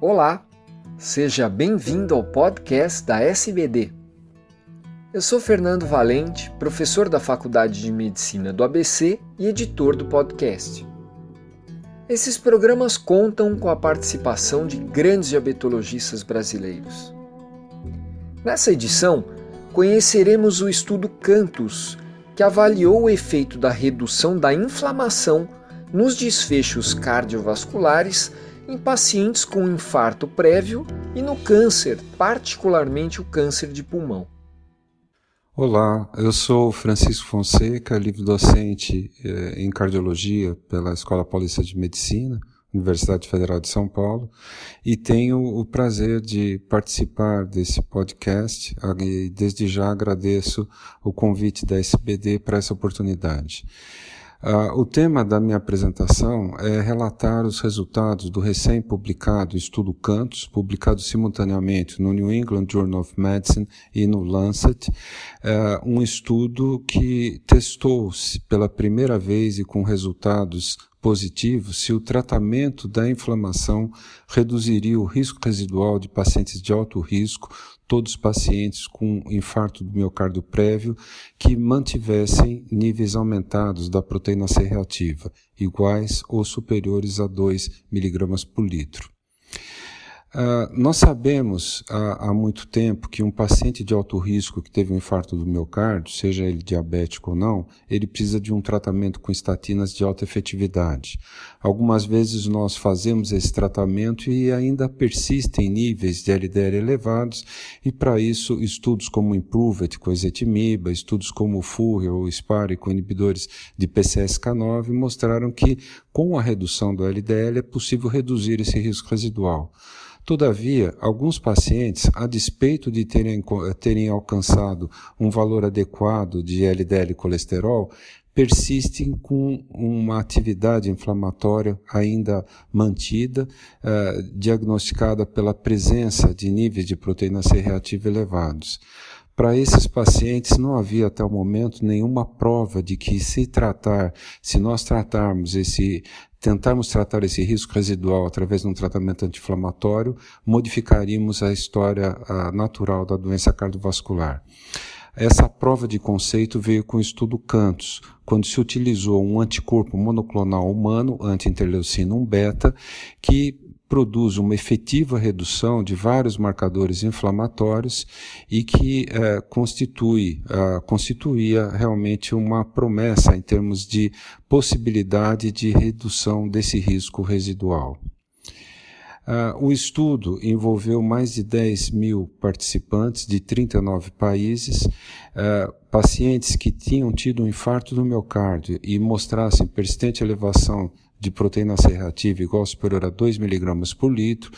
Olá, seja bem-vindo ao podcast da SBD. Eu sou Fernando Valente, professor da Faculdade de Medicina do ABC e editor do podcast. Esses programas contam com a participação de grandes diabetologistas brasileiros. Nessa edição, conheceremos o estudo Cantus, que avaliou o efeito da redução da inflamação nos desfechos cardiovasculares em pacientes com infarto prévio e no câncer, particularmente o câncer de pulmão. Olá, eu sou Francisco Fonseca, livre-docente eh, em cardiologia pela Escola Paulista de Medicina, Universidade Federal de São Paulo, e tenho o prazer de participar desse podcast e desde já agradeço o convite da SBD para essa oportunidade. Uh, o tema da minha apresentação é relatar os resultados do recém-publicado estudo Cantos, publicado simultaneamente no New England Journal of Medicine e no Lancet, uh, um estudo que testou pela primeira vez e com resultados positivos se o tratamento da inflamação reduziria o risco residual de pacientes de alto risco todos os pacientes com infarto do miocárdio prévio que mantivessem níveis aumentados da proteína C reativa, iguais ou superiores a 2 mg por litro. Uh, nós sabemos há, há, muito tempo que um paciente de alto risco que teve um infarto do miocárdio, seja ele diabético ou não, ele precisa de um tratamento com estatinas de alta efetividade. Algumas vezes nós fazemos esse tratamento e ainda persistem níveis de LDL elevados, e para isso estudos como Improve com ezetimiba, estudos como FURI ou SPARE com inibidores de PCSK9 mostraram que com a redução do LDL é possível reduzir esse risco residual. Todavia, alguns pacientes, a despeito de terem, terem alcançado um valor adequado de LDL colesterol, persistem com uma atividade inflamatória ainda mantida, eh, diagnosticada pela presença de níveis de proteína C reativa elevados. Para esses pacientes não havia até o momento nenhuma prova de que se tratar, se nós tratarmos esse tentarmos tratar esse risco residual através de um tratamento anti-inflamatório, modificaríamos a história a natural da doença cardiovascular. Essa prova de conceito veio com o estudo Cantos, quando se utilizou um anticorpo monoclonal humano, anti-interleucina 1 beta, que produz uma efetiva redução de vários marcadores inflamatórios e que é, constitui, é, constituía realmente uma promessa em termos de possibilidade de redução desse risco residual. Uh, o estudo envolveu mais de 10 mil participantes de 39 países, uh, pacientes que tinham tido um infarto do miocárdio e mostrassem persistente elevação de proteína C reativa igual superior a 2 mg por litro,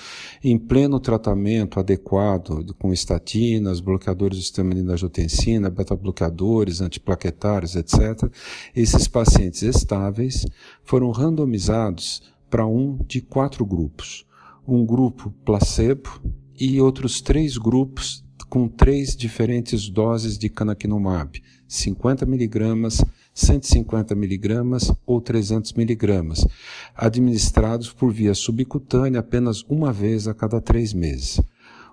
em pleno tratamento adequado com estatinas, bloqueadores do sistema de angiotensina, beta-bloqueadores, antiplaquetários, etc., esses pacientes estáveis foram randomizados para um de quatro grupos. Um grupo placebo e outros três grupos com três diferentes doses de canakinumab, 50 miligramas, 150 miligramas ou 300 miligramas, administrados por via subcutânea apenas uma vez a cada três meses.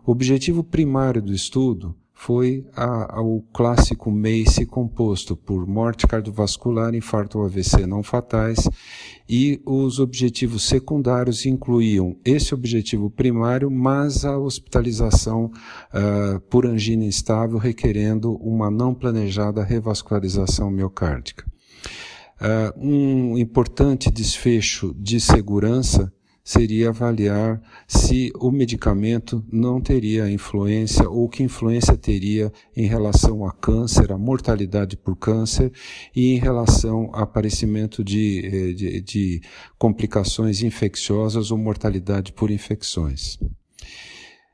O objetivo primário do estudo foi a, a, o clássico MACE composto por morte cardiovascular, infarto ou AVC não fatais, e os objetivos secundários incluíam esse objetivo primário, mas a hospitalização uh, por angina instável, requerendo uma não planejada revascularização miocárdica. Uh, um importante desfecho de segurança seria avaliar se o medicamento não teria influência ou que influência teria em relação a câncer, a mortalidade por câncer e em relação ao aparecimento de, eh, de, de complicações infecciosas ou mortalidade por infecções.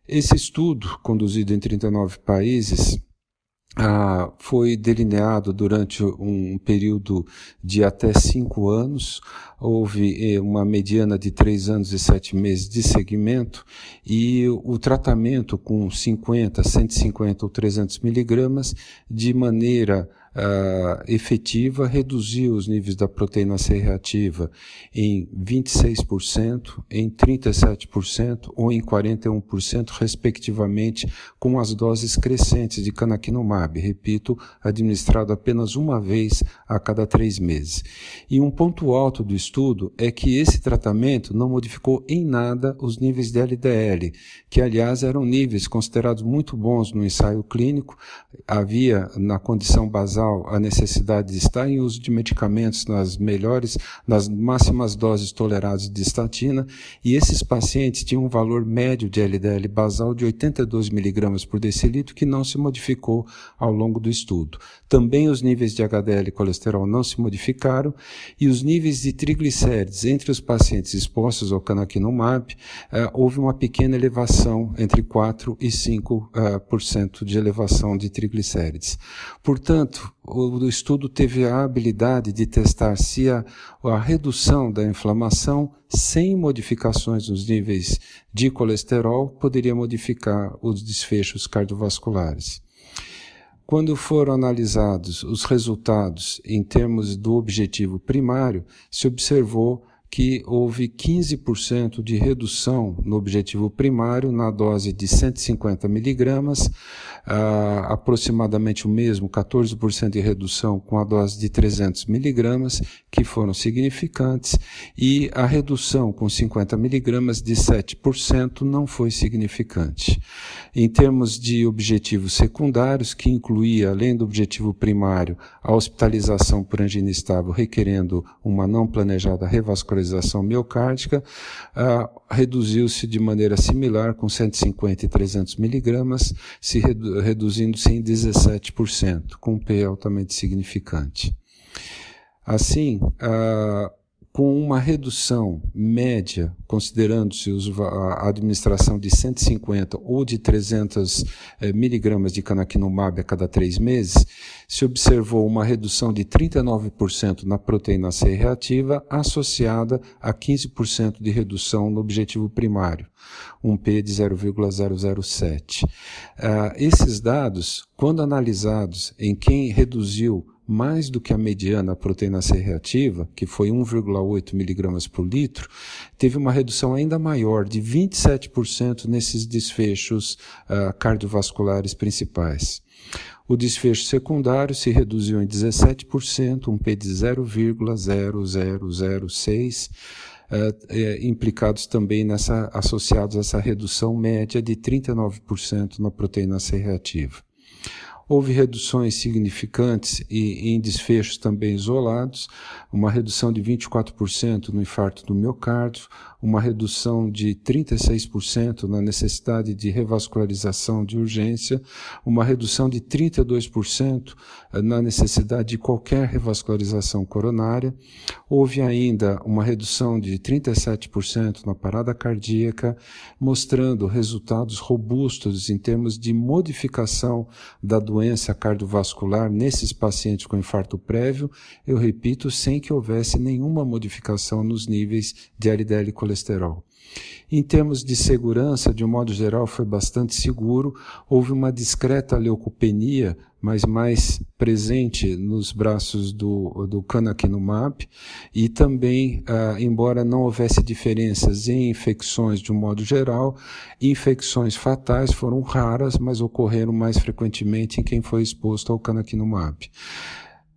Esse estudo, conduzido em 39 países, ah, foi delineado durante um período de até cinco anos. Houve eh, uma mediana de três anos e sete meses de segmento e o tratamento com 50, 150 ou 300 miligramas de maneira uh, efetiva reduziu os níveis da proteína C reativa em 26%, em 37% ou em 41%, respectivamente, com as doses crescentes de canakinumab, repito, administrado apenas uma vez a cada três meses. E um ponto alto do estudo é que esse tratamento não modificou em nada os níveis de LDL, que aliás eram níveis considerados muito bons no ensaio clínico. Havia na condição basal a necessidade de estar em uso de medicamentos nas melhores, nas máximas doses toleradas de estatina, e esses pacientes tinham um valor médio de LDL basal de 82 mg por decilitro que não se modificou ao longo do estudo. Também os níveis de HDL e colesterol não se modificaram e os níveis de triglicérides entre os pacientes expostos ao canakinumab, uh, houve uma pequena elevação entre 4 e 5% uh, eh, de elevação de triglicérides. Portanto, o estudo teve a habilidade de testar se a, a redução da inflamação sem modificações nos níveis de colesterol poderia modificar os desfechos cardiovasculares. Quando foram analisados os resultados em termos do objetivo primário, se observou que houve 15% de redução no objetivo primário na dose de 150 miligramas, uh, aproximadamente o mesmo, 14% de redução com a dose de 300 miligramas, que foram significantes, e a redução com 50 miligramas de 7% não foi significante. Em termos de objetivos secundários, que incluía, além do objetivo primário, a hospitalização por angina estável requerendo uma não planejada revascularização, vascularização miocárdica, ah, reduziu-se de maneira similar com 150 e 300 miligramas, se redu reduzindo-se em 17%, com um P altamente significante. Assim, ah, com uma redução média, considerando-se a administração de 150 ou de 300 eh, miligramas de canakinumab a cada três meses, se observou uma redução de 39% na proteína C reativa, associada a 15% de redução no objetivo primário, um P de 0,007. Uh, ah, esses dados, quando analisados em quem reduziu mais do que a mediana proteína C reativa, que foi 1,8 miligramas por litro, teve uma redução ainda maior, de 27% nesses desfechos uh, cardiovasculares principais. O desfecho secundário se reduziu em 17%, um P de 0,0006, uh, é, implicados também nessa, associados a essa redução média de 39% na proteína C reativa. Houve reduções significantes e em desfechos também isolados, uma redução de 24% no infarto do miocárdio, uma redução de 36% na necessidade de revascularização de urgência, uma redução de 32% na necessidade de qualquer revascularização coronária. Houve ainda uma redução de 37% na parada cardíaca, mostrando resultados robustos em termos de modificação da doença cardiovascular nesses pacientes com infarto prévio, eu repito, sem que houvesse nenhuma modificação nos níveis de LDL colesterol. Em termos de segurança, de um modo geral, foi bastante seguro. Houve uma discreta leucopenia, mas mais presente nos braços do, do canakinumab. E também, ah, embora não houvesse diferenças em infecções de um modo geral, infecções fatais foram raras, mas ocorreram mais frequentemente em quem foi exposto ao canakinumab.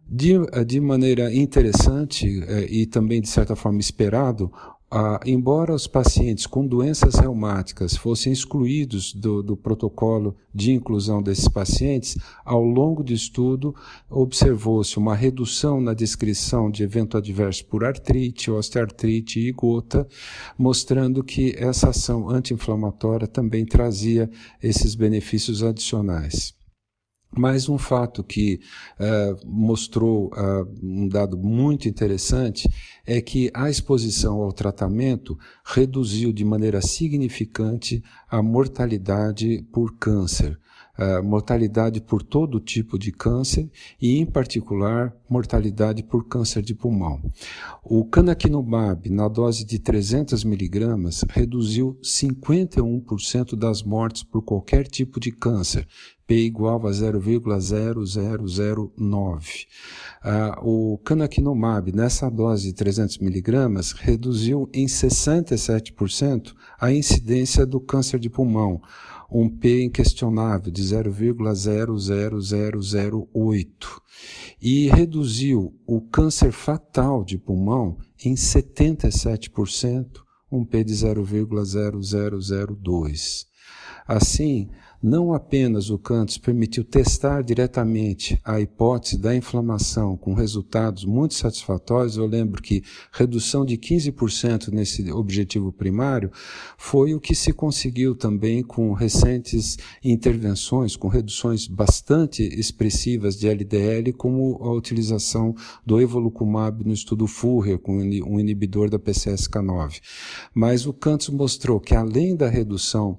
De, de maneira interessante eh, e também de certa forma esperado, ah, embora os pacientes com doenças reumáticas fossem excluídos do, do, protocolo de inclusão desses pacientes, ao longo do estudo observou-se uma redução na descrição de evento adverso por artrite, osteoartrite e gota, mostrando que essa ação anti-inflamatória também trazia esses benefícios adicionais. Mais um fato que uh, mostrou uh, um dado muito interessante é que a exposição ao tratamento reduziu de maneira significante a mortalidade por câncer. Uh, mortalidade por todo tipo de câncer e, em particular, mortalidade por câncer de pulmão. O canakinumab, na dose de 300 miligramas, reduziu 51% das mortes por qualquer tipo de câncer, P igual a 0,0009. Ah, o canakinumab, nessa dose de 300 miligramas, reduziu em 67% a incidência do câncer de pulmão, um P inquestionável de 0,00008 e reduziu o câncer fatal de pulmão em 77%, um P de 0,0002. Assim, não apenas o Cantos permitiu testar diretamente a hipótese da inflamação com resultados muito satisfatórios, eu lembro que redução de 15% nesse objetivo primário foi o que se conseguiu também com recentes intervenções, com reduções bastante expressivas de LDL, como a utilização do evolucumab no estudo Furrier, com um inibidor da PCSK9. Mas o Cantos mostrou que além da redução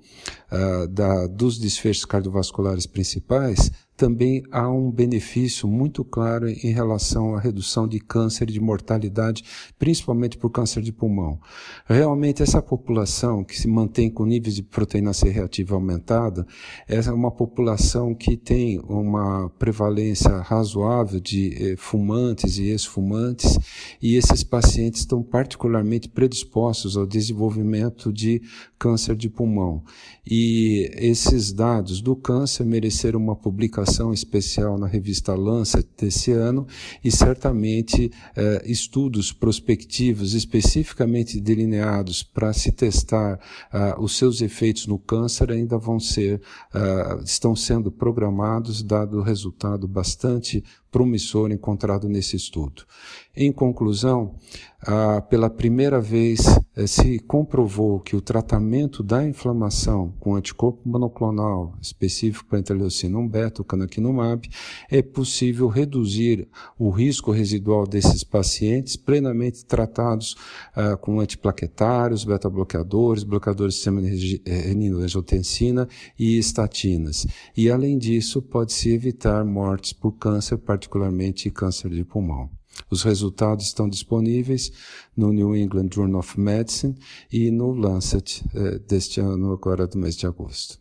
uh, da, dos desfechos cardiovasculares principais, também há um benefício muito claro em relação à redução de câncer e de mortalidade, principalmente por câncer de pulmão. Realmente, essa população que se mantém com níveis de proteína C reativa aumentada, é uma população que tem uma prevalência razoável de eh, fumantes e ex-fumantes, e esses pacientes estão particularmente predispostos ao desenvolvimento de câncer de pulmão. E esses dados do câncer mereceram uma publicação especial na revista Lancet desse ano e certamente eh, estudos prospectivos especificamente delineados para se testar ah, os seus efeitos no câncer ainda vão ser, ah, estão sendo programados, dado o resultado bastante promissor encontrado nesse estudo. Em conclusão, ah, pela primeira vez eh, se comprovou que o tratamento da inflamação com anticorpo monoclonal específico para interleucina 1 beta, o canakinumab, é possível reduzir o risco residual desses pacientes plenamente tratados ah, com antiplaquetários, beta-bloqueadores, bloqueadores do sistema renina-angiotensina e estatinas. E, além disso, pode-se evitar mortes por câncer, particularmente câncer de pulmão. Os resultados estão disponíveis no New England Journal of Medicine e no Lancet eh, deste ano, agora do mês de agosto.